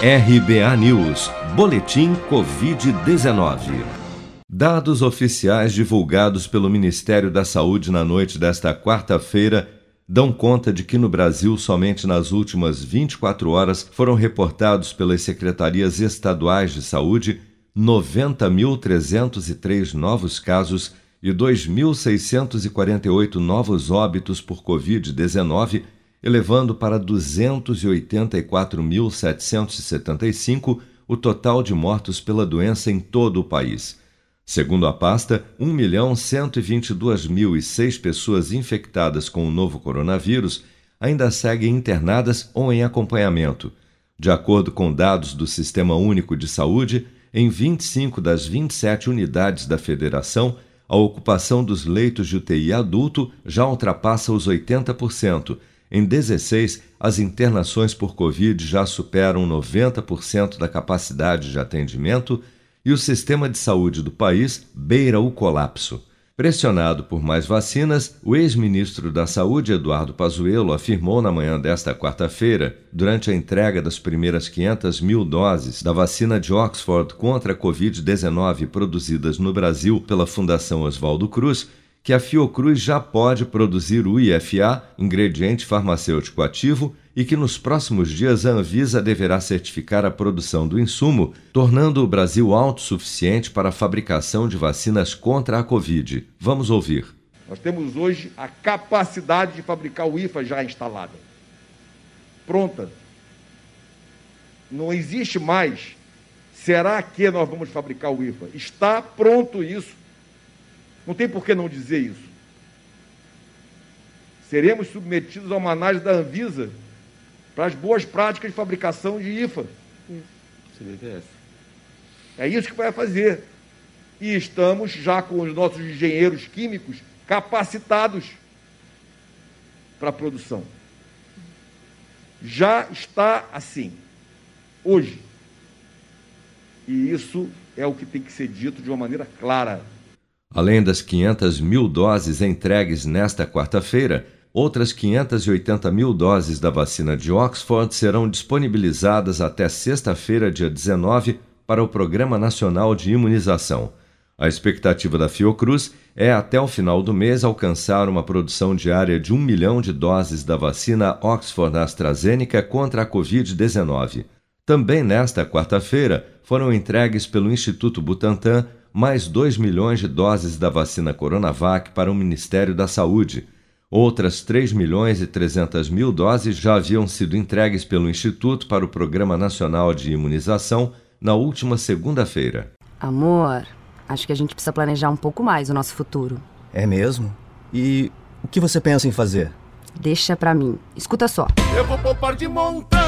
RBA News, Boletim Covid-19. Dados oficiais divulgados pelo Ministério da Saúde na noite desta quarta-feira dão conta de que no Brasil, somente nas últimas 24 horas, foram reportados pelas secretarias estaduais de saúde 90.303 novos casos e 2.648 novos óbitos por Covid-19 elevando para 284.775 o total de mortos pela doença em todo o país. Segundo a pasta, 1.122.006 pessoas infectadas com o novo coronavírus ainda seguem internadas ou em acompanhamento. De acordo com dados do Sistema Único de Saúde, em 25 das 27 unidades da federação, a ocupação dos leitos de UTI adulto já ultrapassa os 80%, em 16, as internações por Covid já superam 90% da capacidade de atendimento e o sistema de saúde do país beira o colapso. Pressionado por mais vacinas, o ex-ministro da Saúde, Eduardo Pazuello, afirmou na manhã desta quarta-feira, durante a entrega das primeiras 500 mil doses da vacina de Oxford contra a Covid-19 produzidas no Brasil pela Fundação Oswaldo Cruz, que a Fiocruz já pode produzir o IFA, ingrediente farmacêutico ativo, e que nos próximos dias a Anvisa deverá certificar a produção do insumo, tornando o Brasil autossuficiente para a fabricação de vacinas contra a Covid. Vamos ouvir. Nós temos hoje a capacidade de fabricar o IFA já instalada. Pronta. Não existe mais. Será que nós vamos fabricar o IFA? Está pronto isso. Não tem por que não dizer isso. Seremos submetidos a uma análise da Anvisa para as boas práticas de fabricação de IFA. É isso que vai fazer. E estamos já com os nossos engenheiros químicos capacitados para a produção. Já está assim, hoje. E isso é o que tem que ser dito de uma maneira clara. Além das 500 mil doses entregues nesta quarta-feira, outras 580 mil doses da vacina de Oxford serão disponibilizadas até sexta-feira, dia 19, para o Programa Nacional de Imunização. A expectativa da Fiocruz é, até o final do mês, alcançar uma produção diária de um milhão de doses da vacina Oxford AstraZeneca contra a Covid-19. Também nesta quarta-feira foram entregues pelo Instituto Butantan mais 2 milhões de doses da vacina Coronavac para o Ministério da Saúde. Outras 3 milhões e 300 mil doses já haviam sido entregues pelo Instituto para o Programa Nacional de Imunização na última segunda-feira. Amor, acho que a gente precisa planejar um pouco mais o nosso futuro. É mesmo? E o que você pensa em fazer? Deixa pra mim. Escuta só. Eu vou poupar de montão